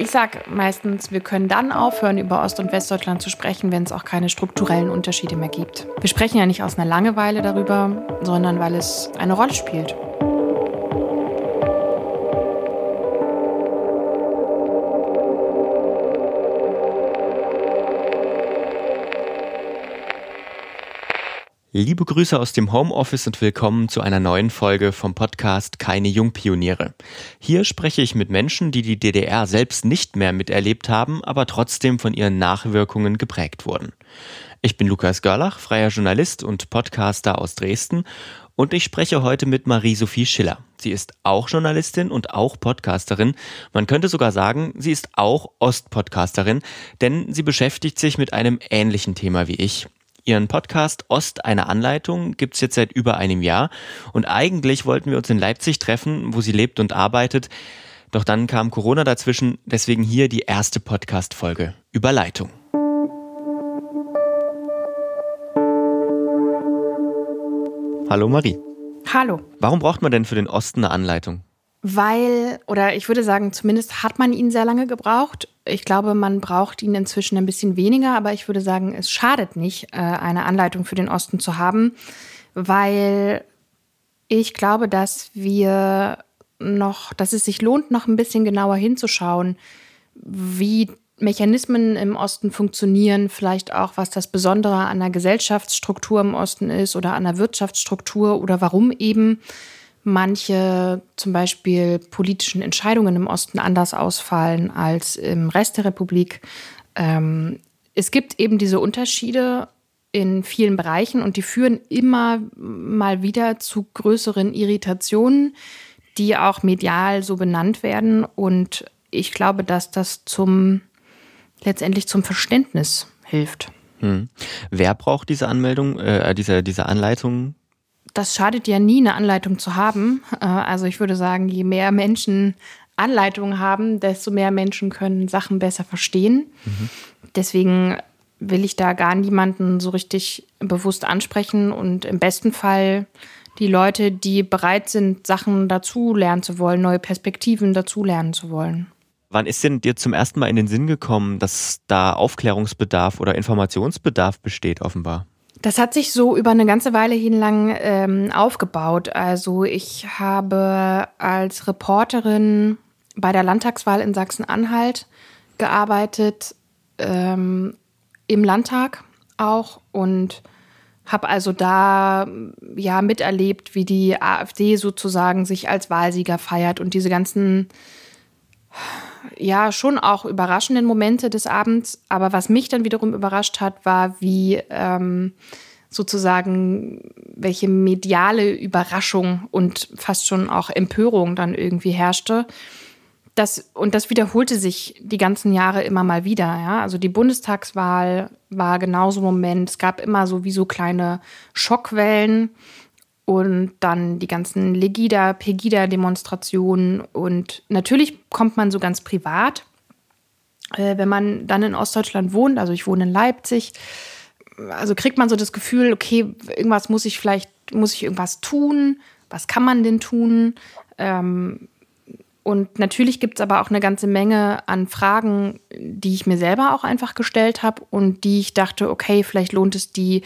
Ich sage meistens, wir können dann aufhören, über Ost- und Westdeutschland zu sprechen, wenn es auch keine strukturellen Unterschiede mehr gibt. Wir sprechen ja nicht aus einer Langeweile darüber, sondern weil es eine Rolle spielt. Liebe Grüße aus dem Homeoffice und willkommen zu einer neuen Folge vom Podcast Keine Jungpioniere. Hier spreche ich mit Menschen, die die DDR selbst nicht mehr miterlebt haben, aber trotzdem von ihren Nachwirkungen geprägt wurden. Ich bin Lukas Görlach, freier Journalist und Podcaster aus Dresden und ich spreche heute mit Marie-Sophie Schiller. Sie ist auch Journalistin und auch Podcasterin. Man könnte sogar sagen, sie ist auch Ostpodcasterin, denn sie beschäftigt sich mit einem ähnlichen Thema wie ich, Ihren Podcast Ost eine Anleitung gibt's jetzt seit über einem Jahr und eigentlich wollten wir uns in Leipzig treffen, wo sie lebt und arbeitet. Doch dann kam Corona dazwischen, deswegen hier die erste Podcast-Folge über Leitung. Hallo Marie. Hallo. Warum braucht man denn für den Osten eine Anleitung? Weil, oder ich würde sagen, zumindest hat man ihn sehr lange gebraucht. Ich glaube, man braucht ihn inzwischen ein bisschen weniger, aber ich würde sagen, es schadet nicht, äh, eine Anleitung für den Osten zu haben, weil ich glaube, dass wir noch, dass es sich lohnt, noch ein bisschen genauer hinzuschauen, wie Mechanismen im Osten funktionieren, vielleicht auch, was das Besondere an der Gesellschaftsstruktur im Osten ist oder an der Wirtschaftsstruktur oder warum eben manche zum Beispiel politischen Entscheidungen im Osten anders ausfallen als im Rest der Republik. Ähm, es gibt eben diese Unterschiede in vielen Bereichen und die führen immer mal wieder zu größeren Irritationen, die auch medial so benannt werden. Und ich glaube, dass das zum letztendlich zum Verständnis hilft. Hm. Wer braucht diese Anmeldung, äh, diese, diese Anleitung das schadet ja nie, eine Anleitung zu haben. Äh, also ich würde sagen, je mehr Menschen Anleitungen haben, desto mehr Menschen können Sachen besser verstehen. Mhm. Deswegen will ich da gar niemanden so richtig bewusst ansprechen und im besten Fall die Leute, die bereit sind, Sachen dazu lernen zu wollen, neue Perspektiven dazu lernen zu wollen. Wann ist denn dir zum ersten Mal in den Sinn gekommen, dass da Aufklärungsbedarf oder Informationsbedarf besteht, offenbar? Das hat sich so über eine ganze Weile hinlang ähm, aufgebaut. Also ich habe als Reporterin bei der Landtagswahl in Sachsen-Anhalt gearbeitet, ähm, im Landtag auch und habe also da ja miterlebt, wie die AfD sozusagen sich als Wahlsieger feiert und diese ganzen ja schon auch überraschenden Momente des Abends. Aber was mich dann wiederum überrascht hat, war, wie ähm, sozusagen welche mediale Überraschung und fast schon auch Empörung dann irgendwie herrschte. Das, und das wiederholte sich die ganzen Jahre immer mal wieder. Ja? Also die Bundestagswahl war genauso ein Moment. Es gab immer so wie so kleine Schockwellen und dann die ganzen Legida, Pegida-Demonstrationen. Und natürlich kommt man so ganz privat, äh, wenn man dann in Ostdeutschland wohnt, also ich wohne in Leipzig, also kriegt man so das Gefühl, okay, irgendwas muss ich vielleicht, muss ich irgendwas tun, was kann man denn tun? Ähm, und natürlich gibt es aber auch eine ganze Menge an Fragen, die ich mir selber auch einfach gestellt habe und die ich dachte, okay, vielleicht lohnt es die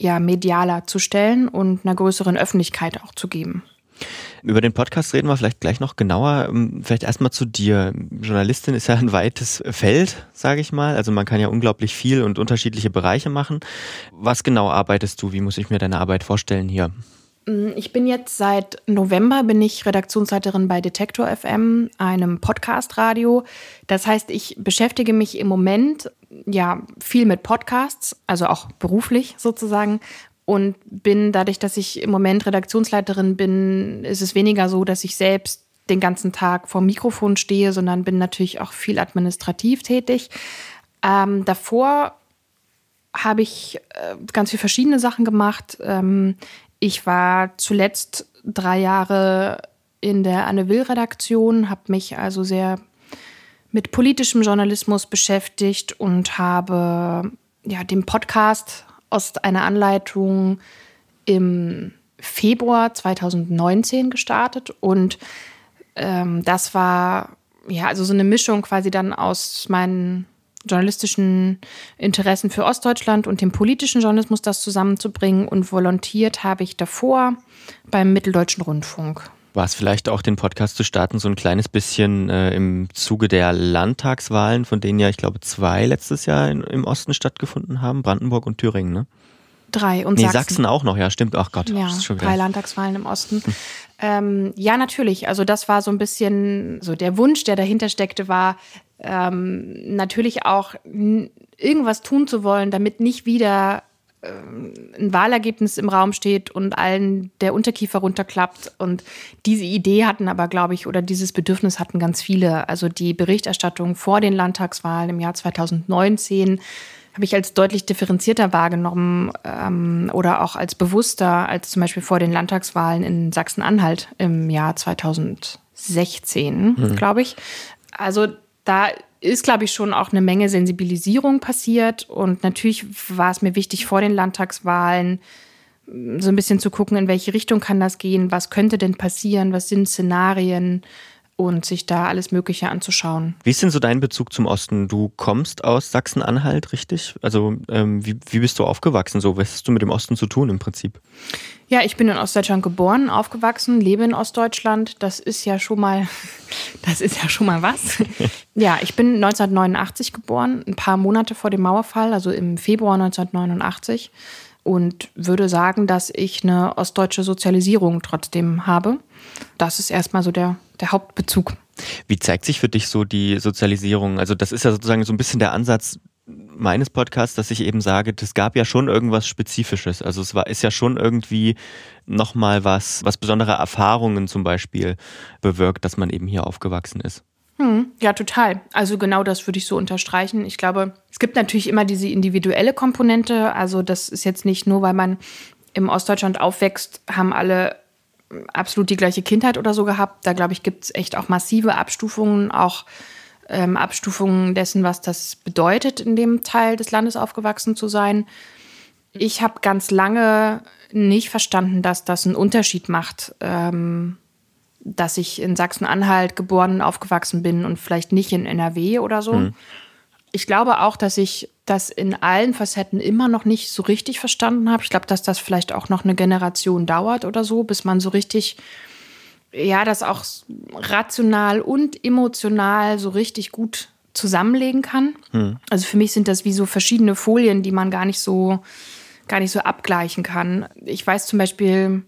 ja, medialer zu stellen und einer größeren Öffentlichkeit auch zu geben. Über den Podcast reden wir vielleicht gleich noch genauer. Ähm, vielleicht erstmal zu dir. Journalistin ist ja ein weites Feld, sage ich mal. Also man kann ja unglaublich viel und unterschiedliche Bereiche machen. Was genau arbeitest du? Wie muss ich mir deine Arbeit vorstellen hier? Mm, ich bin jetzt seit November bin ich Redaktionsleiterin bei Detektor FM, einem Podcast-Radio. Das heißt, ich beschäftige mich im Moment ja viel mit Podcasts, also auch beruflich sozusagen. Und bin dadurch, dass ich im Moment Redaktionsleiterin bin, ist es weniger so, dass ich selbst den ganzen Tag vor dem Mikrofon stehe, sondern bin natürlich auch viel administrativ tätig. Ähm, davor habe ich äh, ganz viele verschiedene Sachen gemacht. Ähm, ich war zuletzt drei Jahre in der Anne Will-Redaktion, habe mich also sehr mit politischem Journalismus beschäftigt und habe ja, den Podcast aus einer Anleitung im Februar 2019 gestartet. Und ähm, das war ja, also so eine Mischung quasi dann aus meinen journalistischen Interessen für Ostdeutschland und dem politischen Journalismus das zusammenzubringen. Und volontiert habe ich davor beim Mitteldeutschen Rundfunk. War es vielleicht auch, den Podcast zu starten, so ein kleines bisschen äh, im Zuge der Landtagswahlen, von denen ja, ich glaube, zwei letztes Jahr in, im Osten stattgefunden haben, Brandenburg und Thüringen, ne? Drei und nee, Sachsen. Sachsen auch noch, ja, stimmt. Ach Gott, ja, drei Landtagswahlen im Osten. Hm. Ähm, ja, natürlich. Also das war so ein bisschen so der Wunsch, der dahinter steckte, war ähm, natürlich auch irgendwas tun zu wollen, damit nicht wieder ähm, ein Wahlergebnis im Raum steht und allen der Unterkiefer runterklappt. Und diese Idee hatten aber, glaube ich, oder dieses Bedürfnis hatten ganz viele. Also die Berichterstattung vor den Landtagswahlen im Jahr 2019 habe ich als deutlich differenzierter wahrgenommen ähm, oder auch als bewusster als zum Beispiel vor den Landtagswahlen in Sachsen-Anhalt im Jahr 2016, mhm. glaube ich. Also da ist, glaube ich, schon auch eine Menge Sensibilisierung passiert. Und natürlich war es mir wichtig, vor den Landtagswahlen so ein bisschen zu gucken, in welche Richtung kann das gehen, was könnte denn passieren, was sind Szenarien und sich da alles Mögliche anzuschauen. Wie ist denn so dein Bezug zum Osten? Du kommst aus Sachsen-Anhalt, richtig? Also ähm, wie, wie bist du aufgewachsen? So, was hast du mit dem Osten zu tun im Prinzip? Ja, ich bin in Ostdeutschland geboren, aufgewachsen, lebe in Ostdeutschland. Das ist ja schon mal, das ist ja schon mal was. ja, ich bin 1989 geboren, ein paar Monate vor dem Mauerfall, also im Februar 1989. Und würde sagen, dass ich eine ostdeutsche Sozialisierung trotzdem habe. Das ist erstmal so der, der Hauptbezug. Wie zeigt sich für dich so die Sozialisierung? Also das ist ja sozusagen so ein bisschen der Ansatz, meines Podcasts, dass ich eben sage, das gab ja schon irgendwas Spezifisches. Also es war, ist ja schon irgendwie nochmal was, was besondere Erfahrungen zum Beispiel bewirkt, dass man eben hier aufgewachsen ist. Hm, ja, total. Also genau das würde ich so unterstreichen. Ich glaube, es gibt natürlich immer diese individuelle Komponente. Also das ist jetzt nicht nur, weil man im Ostdeutschland aufwächst, haben alle absolut die gleiche Kindheit oder so gehabt. Da glaube ich, gibt es echt auch massive Abstufungen, auch ähm, Abstufungen dessen, was das bedeutet, in dem Teil des Landes aufgewachsen zu sein. Ich habe ganz lange nicht verstanden, dass das einen Unterschied macht, ähm, dass ich in Sachsen-Anhalt geboren und aufgewachsen bin und vielleicht nicht in NRW oder so. Mhm. Ich glaube auch, dass ich das in allen Facetten immer noch nicht so richtig verstanden habe. Ich glaube, dass das vielleicht auch noch eine Generation dauert oder so, bis man so richtig ja, das auch rational und emotional so richtig gut zusammenlegen kann. Hm. Also für mich sind das wie so verschiedene Folien, die man gar nicht so, gar nicht so abgleichen kann. Ich weiß zum Beispiel,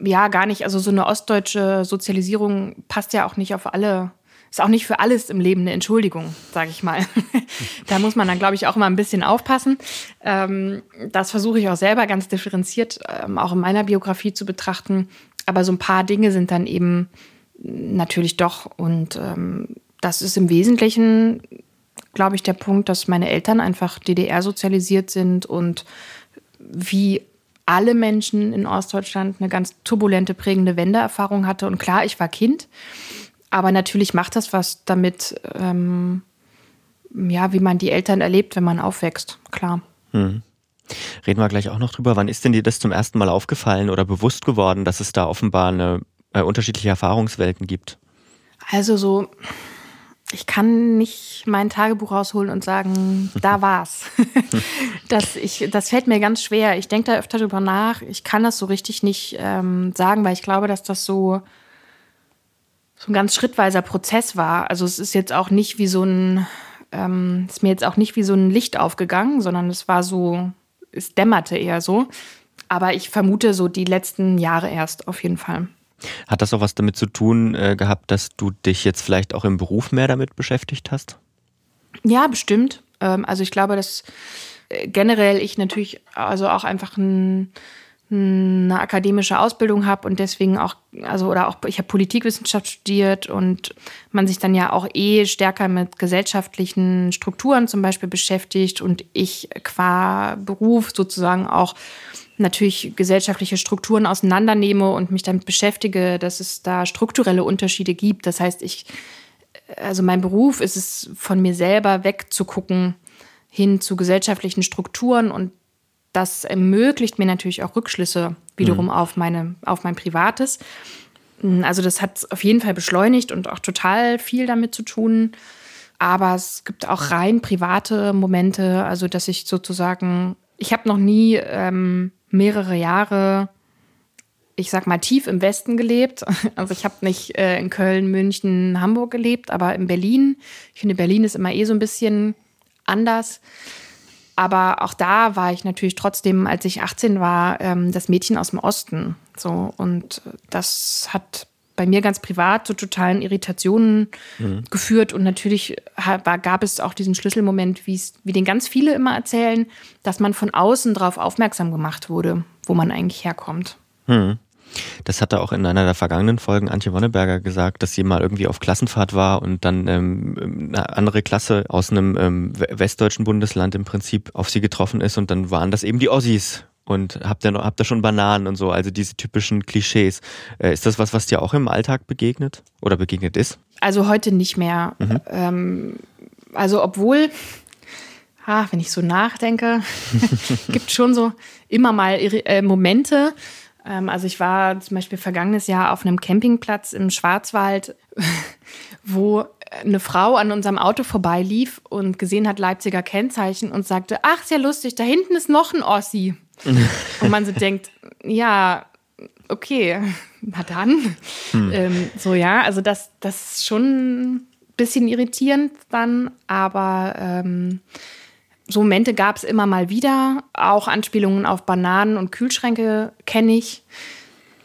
ja, gar nicht, also so eine ostdeutsche Sozialisierung passt ja auch nicht auf alle, ist auch nicht für alles im Leben eine Entschuldigung, sage ich mal. da muss man dann, glaube ich, auch mal ein bisschen aufpassen. Ähm, das versuche ich auch selber ganz differenziert, ähm, auch in meiner Biografie zu betrachten aber so ein paar Dinge sind dann eben natürlich doch. Und ähm, das ist im Wesentlichen, glaube ich, der Punkt, dass meine Eltern einfach DDR sozialisiert sind und wie alle Menschen in Ostdeutschland eine ganz turbulente, prägende Wendeerfahrung hatte. Und klar, ich war Kind, aber natürlich macht das was damit, ähm, ja, wie man die Eltern erlebt, wenn man aufwächst, klar. Hm. Reden wir gleich auch noch drüber. Wann ist denn dir das zum ersten Mal aufgefallen oder bewusst geworden, dass es da offenbar eine, äh, unterschiedliche Erfahrungswelten gibt? Also so, ich kann nicht mein Tagebuch rausholen und sagen, da war's. das, ich, das fällt mir ganz schwer. Ich denke da öfter drüber nach. Ich kann das so richtig nicht ähm, sagen, weil ich glaube, dass das so, so ein ganz schrittweiser Prozess war. Also es ist jetzt auch nicht wie so ein, ähm, ist mir jetzt auch nicht wie so ein Licht aufgegangen, sondern es war so es dämmerte eher so. Aber ich vermute so die letzten Jahre erst auf jeden Fall. Hat das auch was damit zu tun äh, gehabt, dass du dich jetzt vielleicht auch im Beruf mehr damit beschäftigt hast? Ja, bestimmt. Ähm, also ich glaube, dass äh, generell ich natürlich also auch einfach ein eine akademische Ausbildung habe und deswegen auch, also oder auch, ich habe Politikwissenschaft studiert und man sich dann ja auch eh stärker mit gesellschaftlichen Strukturen zum Beispiel beschäftigt und ich qua Beruf sozusagen auch natürlich gesellschaftliche Strukturen auseinandernehme und mich damit beschäftige, dass es da strukturelle Unterschiede gibt. Das heißt, ich, also mein Beruf ist es, von mir selber wegzugucken hin zu gesellschaftlichen Strukturen und das ermöglicht mir natürlich auch Rückschlüsse wiederum mhm. auf, meine, auf mein Privates. Also das hat auf jeden Fall beschleunigt und auch total viel damit zu tun. Aber es gibt auch rein private Momente, also dass ich sozusagen, ich habe noch nie ähm, mehrere Jahre, ich sag mal, tief im Westen gelebt. Also ich habe nicht äh, in Köln, München, Hamburg gelebt, aber in Berlin. Ich finde, Berlin ist immer eh so ein bisschen anders. Aber auch da war ich natürlich trotzdem, als ich 18 war, ähm, das Mädchen aus dem Osten. So, und das hat bei mir ganz privat zu totalen Irritationen mhm. geführt. Und natürlich war, gab es auch diesen Schlüsselmoment, wie den ganz viele immer erzählen, dass man von außen darauf aufmerksam gemacht wurde, wo man eigentlich herkommt. Mhm. Das hatte auch in einer der vergangenen Folgen Antje Wonneberger gesagt, dass sie mal irgendwie auf Klassenfahrt war und dann ähm, eine andere Klasse aus einem ähm, westdeutschen Bundesland im Prinzip auf sie getroffen ist und dann waren das eben die Ossis. Und habt ihr, habt ihr schon Bananen und so, also diese typischen Klischees. Äh, ist das was, was dir auch im Alltag begegnet oder begegnet ist? Also heute nicht mehr. Mhm. Ähm, also obwohl, ah, wenn ich so nachdenke, gibt schon so immer mal äh, Momente, also ich war zum Beispiel vergangenes Jahr auf einem Campingplatz im Schwarzwald, wo eine Frau an unserem Auto vorbeilief und gesehen hat Leipziger Kennzeichen und sagte, ach, sehr lustig, da hinten ist noch ein Ossi. und man so denkt, ja, okay, na dann. Hm. Ähm, so ja, also das, das ist schon ein bisschen irritierend dann, aber ähm, so Momente gab es immer mal wieder. Auch Anspielungen auf Bananen und Kühlschränke kenne ich.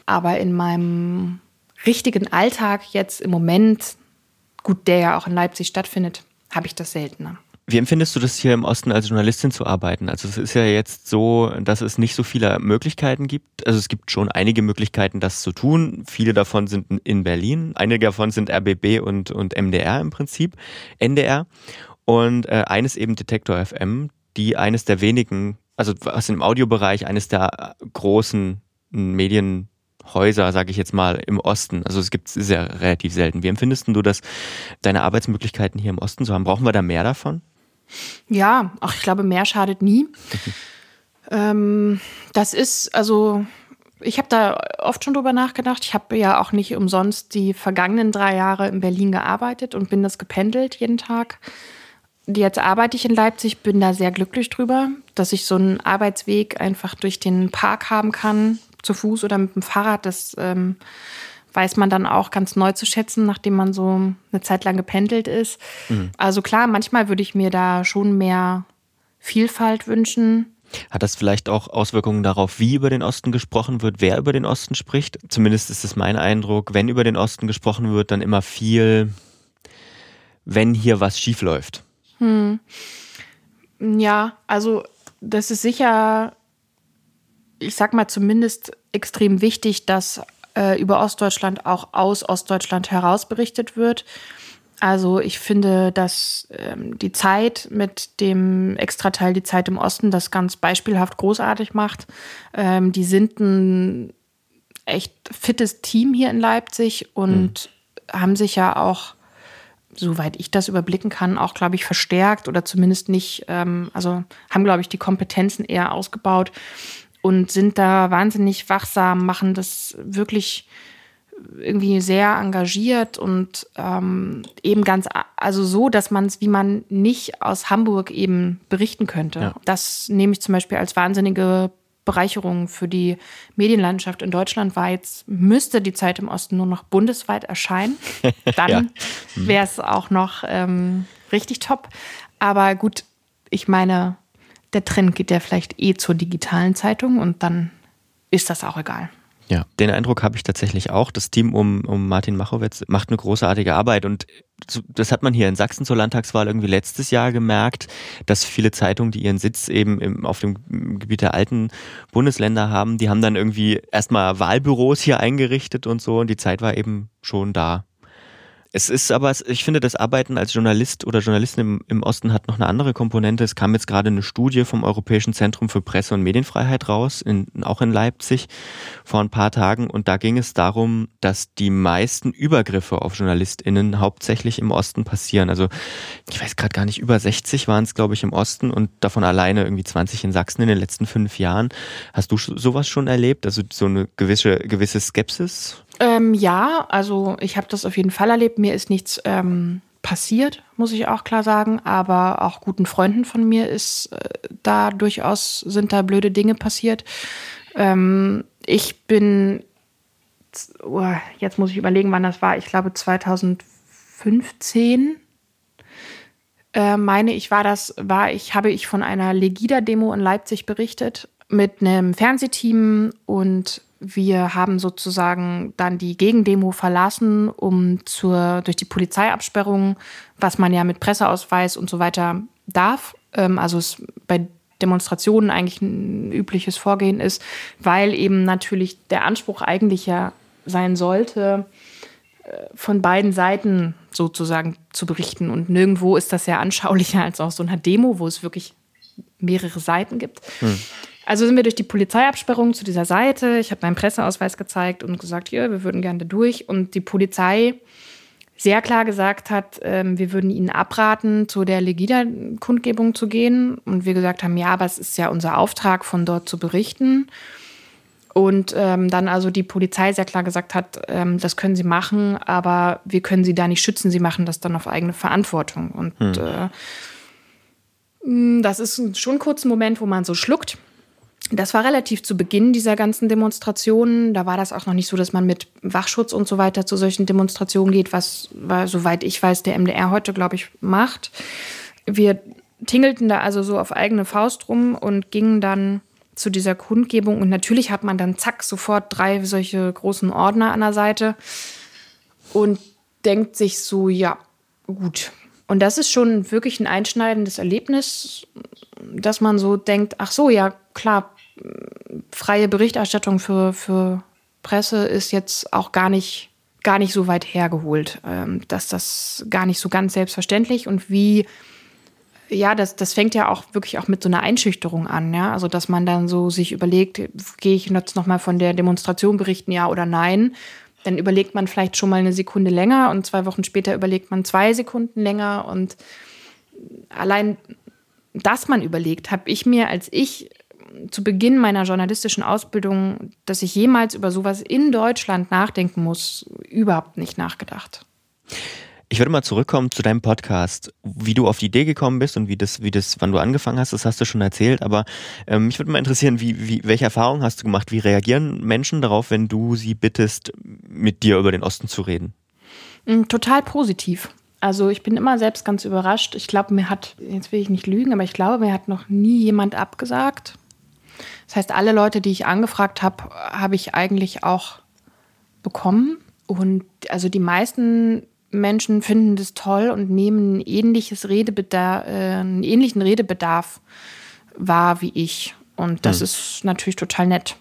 Aber in meinem richtigen Alltag jetzt im Moment, gut, der ja auch in Leipzig stattfindet, habe ich das seltener. Wie empfindest du das hier im Osten als Journalistin zu arbeiten? Also es ist ja jetzt so, dass es nicht so viele Möglichkeiten gibt. Also es gibt schon einige Möglichkeiten, das zu tun. Viele davon sind in Berlin. Einige davon sind RBB und, und MDR im Prinzip, NDR. Und äh, eines eben Detektor FM, die eines der wenigen, also was im Audiobereich eines der großen Medienhäuser, sage ich jetzt mal, im Osten. Also es gibt es sehr relativ selten. Wie empfindest du das, deine Arbeitsmöglichkeiten hier im Osten zu haben? Brauchen wir da mehr davon? Ja, ach, ich glaube, mehr schadet nie. ähm, das ist, also ich habe da oft schon drüber nachgedacht. Ich habe ja auch nicht umsonst die vergangenen drei Jahre in Berlin gearbeitet und bin das gependelt jeden Tag jetzt arbeite ich in Leipzig, bin da sehr glücklich drüber, dass ich so einen Arbeitsweg einfach durch den Park haben kann, zu Fuß oder mit dem Fahrrad. Das ähm, weiß man dann auch ganz neu zu schätzen, nachdem man so eine Zeit lang gependelt ist. Mhm. Also klar, manchmal würde ich mir da schon mehr Vielfalt wünschen. Hat das vielleicht auch Auswirkungen darauf, wie über den Osten gesprochen wird, wer über den Osten spricht? Zumindest ist es mein Eindruck, wenn über den Osten gesprochen wird, dann immer viel, wenn hier was schief läuft. Hm. Ja, also das ist sicher, ich sag mal zumindest extrem wichtig, dass äh, über Ostdeutschland auch aus Ostdeutschland heraus berichtet wird. Also ich finde, dass ähm, die Zeit mit dem Extrateil Die Zeit im Osten das ganz beispielhaft großartig macht. Ähm, die sind ein echt fittes Team hier in Leipzig und mhm. haben sich ja auch soweit ich das überblicken kann, auch, glaube ich, verstärkt oder zumindest nicht, ähm, also haben, glaube ich, die Kompetenzen eher ausgebaut und sind da wahnsinnig wachsam, machen das wirklich irgendwie sehr engagiert und ähm, eben ganz, also so, dass man es, wie man nicht aus Hamburg eben berichten könnte. Ja. Das nehme ich zum Beispiel als wahnsinnige Bereicherung für die Medienlandschaft in Deutschland war. Jetzt müsste die Zeit im Osten nur noch bundesweit erscheinen. Dann ja. Wäre es auch noch ähm, richtig top. Aber gut, ich meine, der Trend geht ja vielleicht eh zur digitalen Zeitung und dann ist das auch egal. Ja, den Eindruck habe ich tatsächlich auch. Das Team um, um Martin Machowitz macht eine großartige Arbeit und das hat man hier in Sachsen zur Landtagswahl irgendwie letztes Jahr gemerkt, dass viele Zeitungen, die ihren Sitz eben im, auf dem Gebiet der alten Bundesländer haben, die haben dann irgendwie erstmal Wahlbüros hier eingerichtet und so und die Zeit war eben schon da. Es ist aber, ich finde, das Arbeiten als Journalist oder Journalistin im, im, Osten hat noch eine andere Komponente. Es kam jetzt gerade eine Studie vom Europäischen Zentrum für Presse- und Medienfreiheit raus, in, auch in Leipzig vor ein paar Tagen. Und da ging es darum, dass die meisten Übergriffe auf JournalistInnen hauptsächlich im Osten passieren. Also ich weiß gerade gar nicht, über 60 waren es, glaube ich, im Osten und davon alleine irgendwie 20 in Sachsen in den letzten fünf Jahren. Hast du sowas schon erlebt? Also so eine gewisse, gewisse Skepsis? Ähm, ja, also ich habe das auf jeden Fall erlebt. Mir ist nichts ähm, passiert, muss ich auch klar sagen. Aber auch guten Freunden von mir ist äh, da durchaus sind da blöde Dinge passiert. Ähm, ich bin oh, jetzt muss ich überlegen, wann das war. Ich glaube 2015 äh, meine ich, war das, war ich, habe ich von einer Legida-Demo in Leipzig berichtet mit einem Fernsehteam und wir haben sozusagen dann die Gegendemo verlassen, um zur, durch die Polizeiabsperrung, was man ja mit Presseausweis und so weiter darf, ähm, also es bei Demonstrationen eigentlich ein übliches Vorgehen ist, weil eben natürlich der Anspruch eigentlich ja sein sollte, äh, von beiden Seiten sozusagen zu berichten. Und nirgendwo ist das ja anschaulicher als auf so einer Demo, wo es wirklich mehrere Seiten gibt. Hm. Also sind wir durch die Polizeiabsperrung zu dieser Seite. Ich habe meinen Presseausweis gezeigt und gesagt, ja, wir würden gerne da durch. Und die Polizei sehr klar gesagt hat, ähm, wir würden ihnen abraten, zu der Legida-Kundgebung zu gehen. Und wir gesagt haben, ja, aber es ist ja unser Auftrag, von dort zu berichten. Und ähm, dann also die Polizei sehr klar gesagt hat, ähm, das können sie machen, aber wir können sie da nicht schützen, sie machen das dann auf eigene Verantwortung. Und hm. äh, das ist schon ein kurzer Moment, wo man so schluckt. Das war relativ zu Beginn dieser ganzen Demonstrationen. Da war das auch noch nicht so, dass man mit Wachschutz und so weiter zu solchen Demonstrationen geht, was, soweit ich weiß, der MDR heute, glaube ich, macht. Wir tingelten da also so auf eigene Faust rum und gingen dann zu dieser Kundgebung. Und natürlich hat man dann zack sofort drei solche großen Ordner an der Seite und denkt sich so, ja, gut. Und das ist schon wirklich ein einschneidendes Erlebnis, dass man so denkt, ach so, ja, klar, freie Berichterstattung für, für Presse ist jetzt auch gar nicht, gar nicht so weit hergeholt, ähm, dass das gar nicht so ganz selbstverständlich und wie ja, das, das fängt ja auch wirklich auch mit so einer Einschüchterung an, ja. Also, dass man dann so sich überlegt, gehe ich jetzt nochmal von der Demonstration berichten, ja oder nein? Dann überlegt man vielleicht schon mal eine Sekunde länger und zwei Wochen später überlegt man zwei Sekunden länger. Und allein, dass man überlegt, habe ich mir, als ich zu Beginn meiner journalistischen Ausbildung, dass ich jemals über sowas in Deutschland nachdenken muss, überhaupt nicht nachgedacht. Ich würde mal zurückkommen zu deinem Podcast, wie du auf die Idee gekommen bist und wie das, wie das, wann du angefangen hast, das hast du schon erzählt. Aber ähm, mich würde mal interessieren, wie, wie, welche Erfahrungen hast du gemacht? Wie reagieren Menschen darauf, wenn du sie bittest, mit dir über den Osten zu reden? Mm, total positiv. Also ich bin immer selbst ganz überrascht. Ich glaube, mir hat, jetzt will ich nicht lügen, aber ich glaube, mir hat noch nie jemand abgesagt. Das heißt, alle Leute, die ich angefragt habe, habe ich eigentlich auch bekommen. Und also die meisten Menschen finden das toll und nehmen ähnliches Redebedarf, äh, einen ähnlichen Redebedarf wahr wie ich. Und das hm. ist natürlich total nett.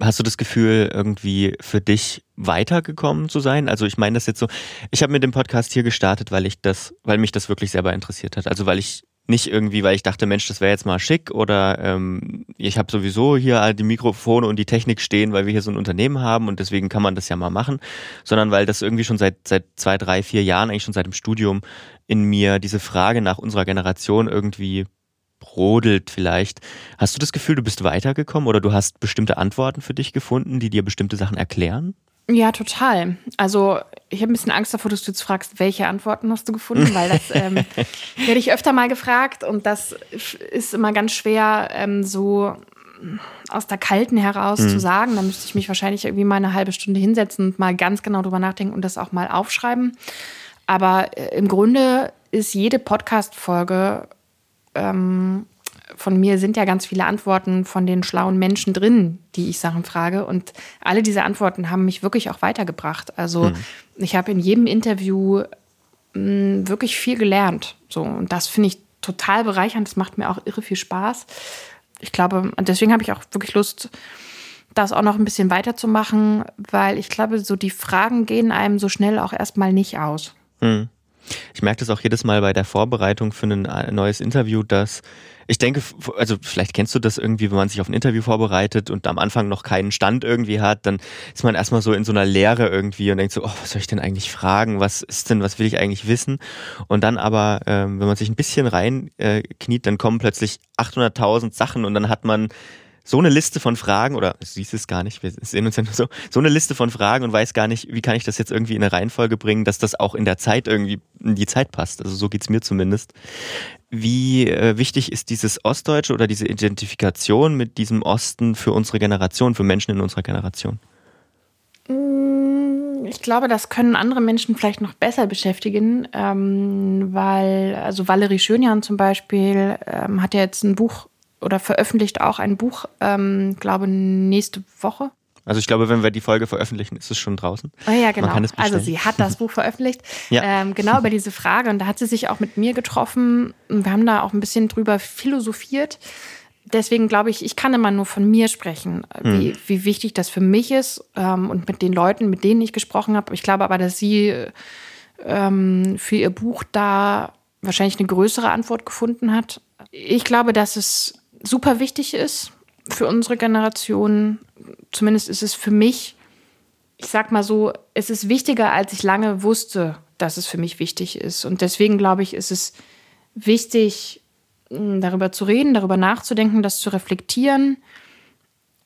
Hast du das Gefühl, irgendwie für dich weitergekommen zu sein? Also ich meine das jetzt so, ich habe mit dem Podcast hier gestartet, weil ich das, weil mich das wirklich selber interessiert hat. Also weil ich nicht irgendwie, weil ich dachte, Mensch, das wäre jetzt mal schick oder ähm, ich habe sowieso hier die Mikrofone und die Technik stehen, weil wir hier so ein Unternehmen haben und deswegen kann man das ja mal machen, sondern weil das irgendwie schon seit seit zwei, drei, vier Jahren, eigentlich schon seit dem Studium in mir diese Frage nach unserer Generation irgendwie brodelt vielleicht. Hast du das Gefühl, du bist weitergekommen oder du hast bestimmte Antworten für dich gefunden, die dir bestimmte Sachen erklären? Ja, total. Also ich habe ein bisschen Angst davor, dass du jetzt fragst, welche Antworten hast du gefunden, weil das ähm, werde ich öfter mal gefragt und das ist immer ganz schwer ähm, so aus der Kalten heraus mhm. zu sagen. Da müsste ich mich wahrscheinlich irgendwie mal eine halbe Stunde hinsetzen und mal ganz genau drüber nachdenken und das auch mal aufschreiben. Aber äh, im Grunde ist jede Podcast-Folge ähm, von mir sind ja ganz viele Antworten von den schlauen Menschen drin, die ich Sachen frage. Und alle diese Antworten haben mich wirklich auch weitergebracht. Also mhm. ich habe in jedem Interview mh, hm, wirklich viel gelernt. So, und das finde ich total bereichernd. Das macht mir auch irre viel Spaß. Ich glaube, deswegen habe ich auch wirklich Lust, das auch noch ein bisschen weiterzumachen, weil ich glaube, so die Fragen gehen einem so schnell auch erstmal nicht aus. Mhm. Ich merke das auch jedes Mal bei der Vorbereitung für ein äh, neues Interview, dass ich denke, also vielleicht kennst du das irgendwie, wenn man sich auf ein Interview vorbereitet und am Anfang noch keinen Stand irgendwie hat, dann ist man erstmal so in so einer Leere irgendwie und denkt so, oh, was soll ich denn eigentlich fragen? Was ist denn, was will ich eigentlich wissen? Und dann aber, ähm, wenn man sich ein bisschen reinkniet, äh, dann kommen plötzlich 800.000 Sachen und dann hat man so eine Liste von Fragen oder du siehst es gar nicht, wir sehen uns ja nur so, so eine Liste von Fragen und weiß gar nicht, wie kann ich das jetzt irgendwie in eine Reihenfolge bringen, dass das auch in der Zeit irgendwie in die Zeit passt. Also so geht's mir zumindest. Wie äh, wichtig ist dieses Ostdeutsche oder diese Identifikation mit diesem Osten für unsere Generation, für Menschen in unserer Generation? Mm, ich glaube, das können andere Menschen vielleicht noch besser beschäftigen, ähm, weil, also Valerie Schönjan zum Beispiel ähm, hat ja jetzt ein Buch oder veröffentlicht auch ein Buch, ähm, glaube nächste Woche. Also ich glaube, wenn wir die Folge veröffentlichen, ist es schon draußen. Oh ja, genau. also sie hat das Buch veröffentlicht. ja. Ähm, genau über diese Frage. Und da hat sie sich auch mit mir getroffen. Wir haben da auch ein bisschen drüber philosophiert. Deswegen glaube ich, ich kann immer nur von mir sprechen, wie, hm. wie wichtig das für mich ist ähm, und mit den Leuten, mit denen ich gesprochen habe. Ich glaube aber, dass sie ähm, für ihr Buch da wahrscheinlich eine größere Antwort gefunden hat. Ich glaube, dass es super wichtig ist für unsere Generation. Zumindest ist es für mich, ich sag mal so, es ist wichtiger, als ich lange wusste, dass es für mich wichtig ist. Und deswegen glaube ich, ist es wichtig, hm, darüber zu reden, darüber nachzudenken, das zu reflektieren,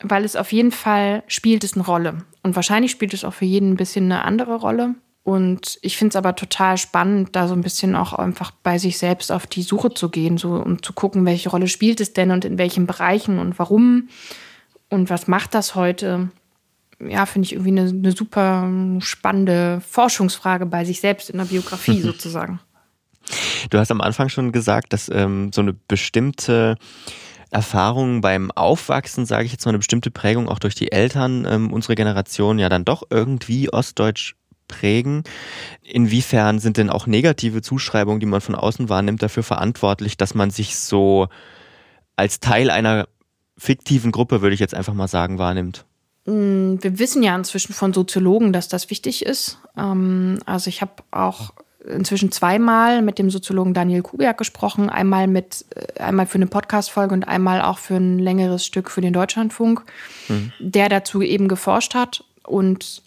weil es auf jeden Fall spielt es eine Rolle. Und wahrscheinlich spielt es auch für jeden ein bisschen eine andere Rolle. Und ich finde es aber total spannend, da so ein bisschen auch einfach bei sich selbst auf die Suche zu gehen, so um zu gucken, welche Rolle spielt es denn und in welchen Bereichen und warum und was macht das heute. Ja, finde ich irgendwie eine, eine super spannende Forschungsfrage bei sich selbst in der Biografie sozusagen. Du hast am Anfang schon gesagt, dass ähm, so eine bestimmte Erfahrung beim Aufwachsen, sage ich jetzt mal, eine bestimmte Prägung auch durch die Eltern ähm, unsere Generation ja dann doch irgendwie ostdeutsch prägen. Inwiefern sind denn auch negative Zuschreibungen, die man von außen wahrnimmt, dafür verantwortlich, dass man sich so als Teil einer fiktiven Gruppe, würde ich jetzt einfach mal sagen, wahrnimmt? Mm, wir wissen ja inzwischen von Soziologen, dass das wichtig ist. Ähm, also ich habe auch inzwischen zweimal mit dem Soziologen Daniel Kubiak gesprochen, einmal mit äh, einmal für eine Podcast-Folge und einmal auch für ein längeres Stück für den Deutschlandfunk, mhm. der dazu eben geforscht hat und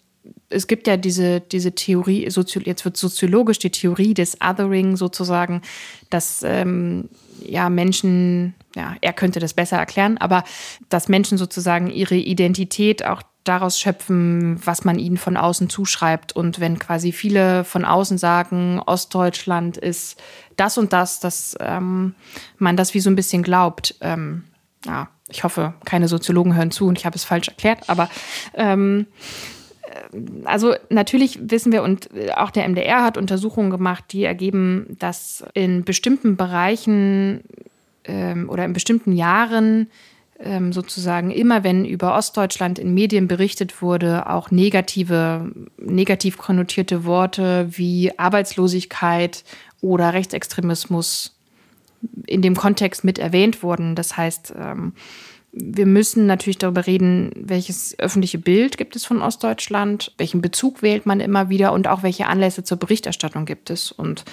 es gibt ja diese, diese Theorie, jetzt wird soziologisch die Theorie des Othering sozusagen, dass ähm, ja Menschen, ja, er könnte das besser erklären, aber dass Menschen sozusagen ihre Identität auch daraus schöpfen, was man ihnen von außen zuschreibt. Und wenn quasi viele von außen sagen, Ostdeutschland ist das und das, dass ähm, man das wie so ein bisschen glaubt. Ähm, ja, ich hoffe, keine Soziologen hören zu und ich habe es falsch erklärt, aber ähm, also natürlich wissen wir und auch der MDR hat Untersuchungen gemacht, die ergeben, dass in bestimmten Bereichen ähm, oder in bestimmten Jahren ähm, sozusagen immer, wenn über Ostdeutschland in Medien berichtet wurde, auch negative, negativ konnotierte Worte wie Arbeitslosigkeit oder Rechtsextremismus in dem Kontext mit erwähnt wurden. Das heißt, ähm, wir müssen natürlich darüber reden, welches öffentliche Bild gibt es von Ostdeutschland, welchen Bezug wählt man immer wieder und auch welche Anlässe zur Berichterstattung gibt es. Und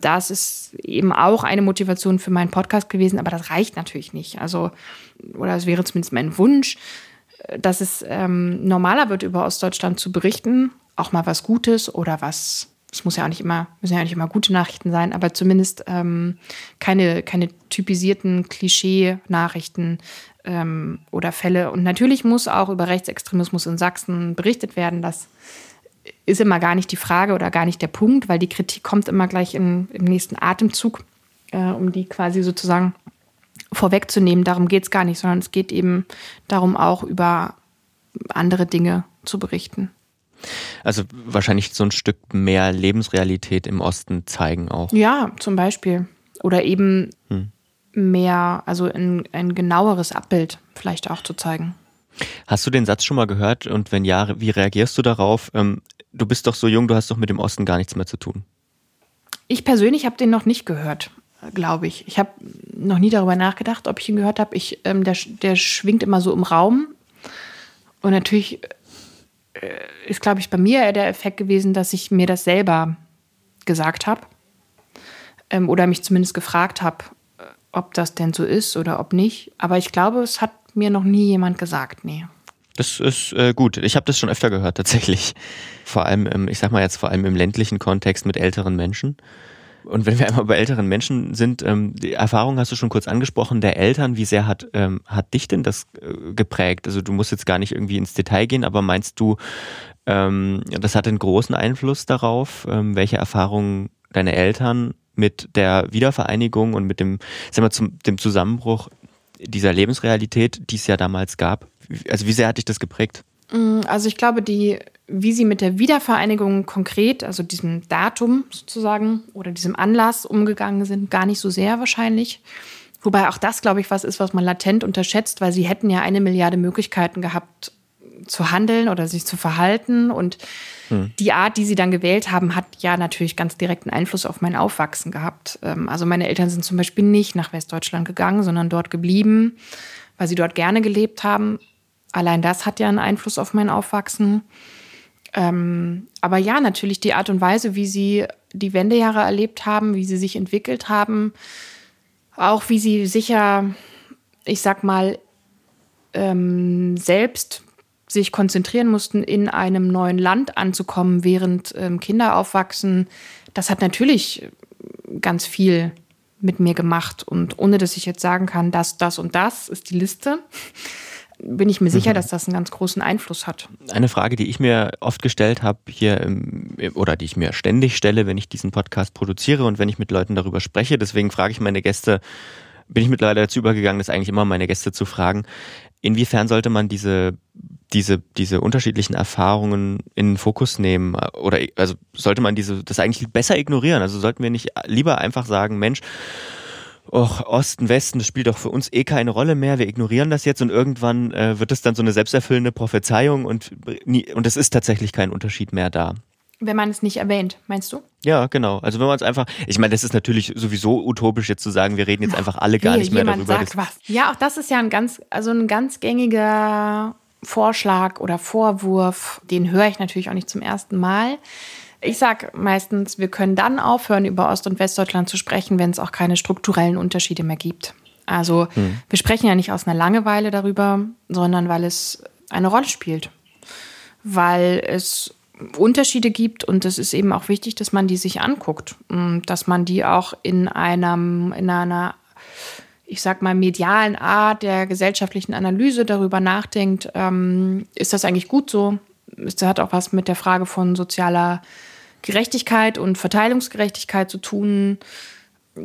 das ist eben auch eine Motivation für meinen Podcast gewesen, aber das reicht natürlich nicht. Also, oder es wäre zumindest mein Wunsch, dass es ähm, normaler wird, über Ostdeutschland zu berichten. Auch mal was Gutes oder was es muss ja auch nicht immer, müssen ja auch nicht immer gute Nachrichten sein, aber zumindest ähm, keine, keine typisierten Klischee-Nachrichten, ähm, oder Fälle. Und natürlich muss auch über Rechtsextremismus in Sachsen berichtet werden. Das ist immer gar nicht die Frage oder gar nicht der Punkt, weil die Kritik kommt immer gleich in, im nächsten Atemzug, äh, um die quasi sozusagen vorwegzunehmen. Darum geht es gar nicht, sondern es geht eben darum, auch über andere Dinge zu berichten. Also wahrscheinlich so ein Stück mehr Lebensrealität im Osten zeigen auch. Ja, zum Beispiel. Oder eben hm mehr, also ein, ein genaueres Abbild vielleicht auch zu zeigen. Hast du den Satz schon mal gehört und wenn ja, wie reagierst du darauf? Ähm, du bist doch so jung, du hast doch mit dem Osten gar nichts mehr zu tun. Ich persönlich habe den noch nicht gehört, glaube ich. Ich habe noch nie darüber nachgedacht, ob ich ihn gehört habe. ähm, der, der schwingt immer so im Raum. Und natürlich ist, glaube ich, bei mir eher der Effekt gewesen, dass ich mir das selber gesagt habe. Ähm, oder mich zumindest gefragt habe, ob das denn so ist oder ob nicht. Aber ich glaube, es hat mir noch nie jemand gesagt, nee. Das ist äh, gut. Ich habe das schon öfter gehört, tatsächlich. Vor allem, im, ich sag mal jetzt vor allem im ländlichen Kontext mit älteren Menschen. Und wenn wir einmal bei älteren Menschen sind, ähm, die Erfahrung hast du schon kurz angesprochen, der Eltern, wie sehr hat, ähm, hat dich denn das äh, geprägt? Also du musst jetzt gar nicht irgendwie ins Detail gehen, aber meinst du, ähm, das hat einen großen Einfluss darauf, ähm, welche Erfahrungen deine Eltern mit der Wiedervereinigung und mit dem, sagen wir, zum, dem Zusammenbruch dieser Lebensrealität, die es ja damals gab, also wie sehr hat dich das geprägt? Mm, also ich glaube, die, wie sie mit der Wiedervereinigung konkret, also diesem Datum sozusagen oder diesem Anlass umgegangen sind, gar nicht so sehr wahrscheinlich. Wobei auch das, glaube ich, was ist, was man latent unterschätzt, weil sie hätten ja eine Milliarde Möglichkeiten gehabt zu handeln oder sich zu verhalten. Und hm. die Art, die sie dann gewählt haben, hat ja natürlich ganz direkten Einfluss auf mein Aufwachsen gehabt. Ähm, also meine Eltern sind zum Beispiel nicht nach Westdeutschland gegangen, sondern dort geblieben, weil sie dort gerne gelebt haben. Allein das hat ja einen Einfluss auf mein Aufwachsen. Ähm, aber ja, natürlich die Art und Weise, wie sie die Wendejahre erlebt haben, wie sie sich entwickelt haben, auch wie sie sicher, ich sag mal, ähm, selbst sich konzentrieren mussten, in einem neuen Land anzukommen, während ähm, Kinder aufwachsen, das hat natürlich ganz viel mit mir gemacht. Und ohne dass ich jetzt sagen kann, das, das und das ist die Liste, bin ich mir sicher, mhm. dass das einen ganz großen Einfluss hat. Eine Frage, die ich mir oft gestellt habe hier oder die ich mir ständig stelle, wenn ich diesen Podcast produziere und wenn ich mit Leuten darüber spreche, deswegen frage ich meine Gäste, bin ich mittlerweile dazu übergegangen, das eigentlich immer meine Gäste zu fragen, inwiefern sollte man diese, diese, diese unterschiedlichen Erfahrungen in den Fokus nehmen? Oder also sollte man diese, das eigentlich besser ignorieren? Also sollten wir nicht lieber einfach sagen, Mensch, Och, Osten, Westen, das spielt doch für uns eh keine Rolle mehr. Wir ignorieren das jetzt und irgendwann äh, wird es dann so eine selbsterfüllende Prophezeiung und, nie, und es ist tatsächlich kein Unterschied mehr da. Wenn man es nicht erwähnt, meinst du? Ja, genau. Also wenn man es einfach, ich meine, das ist natürlich sowieso utopisch jetzt zu sagen, wir reden jetzt einfach alle gar nicht mehr darüber. Sagt was. Ja, auch das ist ja ein ganz, also ein ganz gängiger Vorschlag oder Vorwurf. Den höre ich natürlich auch nicht zum ersten Mal. Ich sage meistens, wir können dann aufhören, über Ost- und Westdeutschland zu sprechen, wenn es auch keine strukturellen Unterschiede mehr gibt. Also hm. wir sprechen ja nicht aus einer Langeweile darüber, sondern weil es eine Rolle spielt. Weil es Unterschiede gibt und es ist eben auch wichtig, dass man die sich anguckt, dass man die auch in einem, in einer, ich sag mal, medialen Art der gesellschaftlichen Analyse darüber nachdenkt, ähm, ist das eigentlich gut so? Das hat auch was mit der Frage von sozialer Gerechtigkeit und Verteilungsgerechtigkeit zu tun.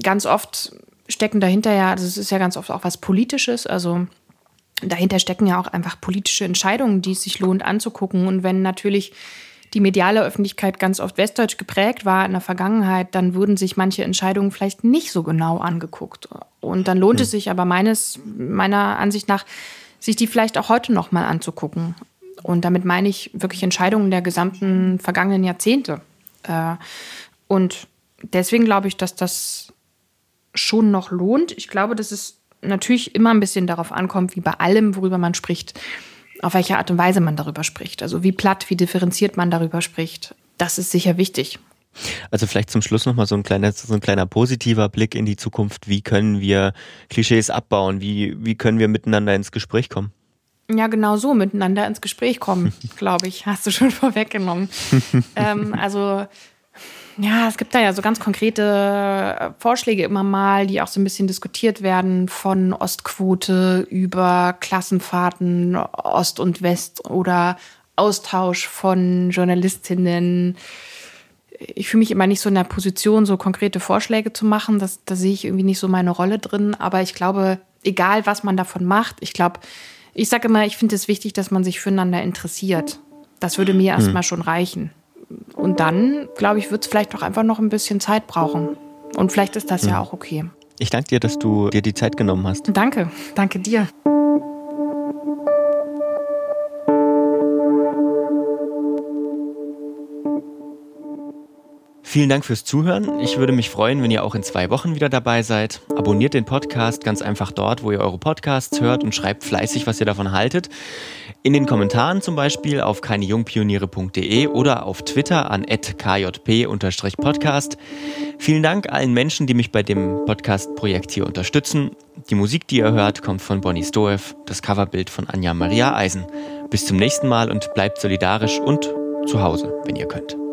Ganz oft stecken dahinter ja, also es ist ja ganz oft auch was Politisches, also dahinter stecken ja auch einfach politische Entscheidungen, die es sich lohnt anzugucken. Und wenn natürlich die mediale Öffentlichkeit ganz oft westdeutsch geprägt war in der Vergangenheit, dann wurden sich manche Entscheidungen vielleicht nicht so genau angeguckt. Und dann lohnt hm. es sich aber meines, meiner Ansicht nach, sich die vielleicht auch heute noch mal anzugucken. Und damit meine ich wirklich Entscheidungen der gesamten vergangenen Jahrzehnte. Äh, und deswegen glaube ich, dass das schon noch lohnt. Ich glaube, dass es natürlich immer ein bisschen darauf ankommt, wie bei allem, worüber man spricht, auf welche Art und Weise man darüber spricht. Also wie platt, wie differenziert man darüber spricht. Das ist sicher wichtig. Also vielleicht zum Schluss nochmal so ein kleiner, so ein kleiner positiver Blick in die Zukunft. Wie können wir Klischees abbauen? Wie, wie können wir miteinander ins Gespräch kommen? Ja, genau so, miteinander ins Gespräch kommen, glaube ich. Hast du schon vorweggenommen. ähm, also ja, es gibt da ja so ganz konkrete äh, Vorschläge immer mal, die auch so ein bisschen diskutiert werden, von Ostquote über Klassenfahrten Ost und West oder Austausch von Journalistinnen. Ich fühle mich immer nicht so in der Position, so konkrete Vorschläge zu machen. Das, da sehe ich irgendwie nicht so meine Rolle drin. Aber ich glaube, egal was man davon macht, ich glaube, ich sage immer, ich finde es wichtig, dass man sich füreinander interessiert. Das würde mir hm. erstmal schon reichen. Und dann, glaube ich, wird es vielleicht auch einfach noch ein bisschen Zeit brauchen. Und vielleicht ist das ja, ja auch okay. Ich danke dir, dass du dir die Zeit genommen hast. Danke, danke dir. Vielen Dank fürs Zuhören. Ich würde mich freuen, wenn ihr auch in zwei Wochen wieder dabei seid. Abonniert den Podcast ganz einfach dort, wo ihr eure Podcasts hört und schreibt fleißig, was ihr davon haltet. In den Kommentaren zum Beispiel auf keinejungpioniere.de oder auf Twitter an kjp-podcast. Vielen Dank allen Menschen, die mich bei dem Podcast-Projekt hier unterstützen. Die Musik, die ihr hört, kommt von Bonnie Stoev, das Coverbild von Anja Maria Eisen. Bis zum nächsten Mal und bleibt solidarisch und zu Hause, wenn ihr könnt.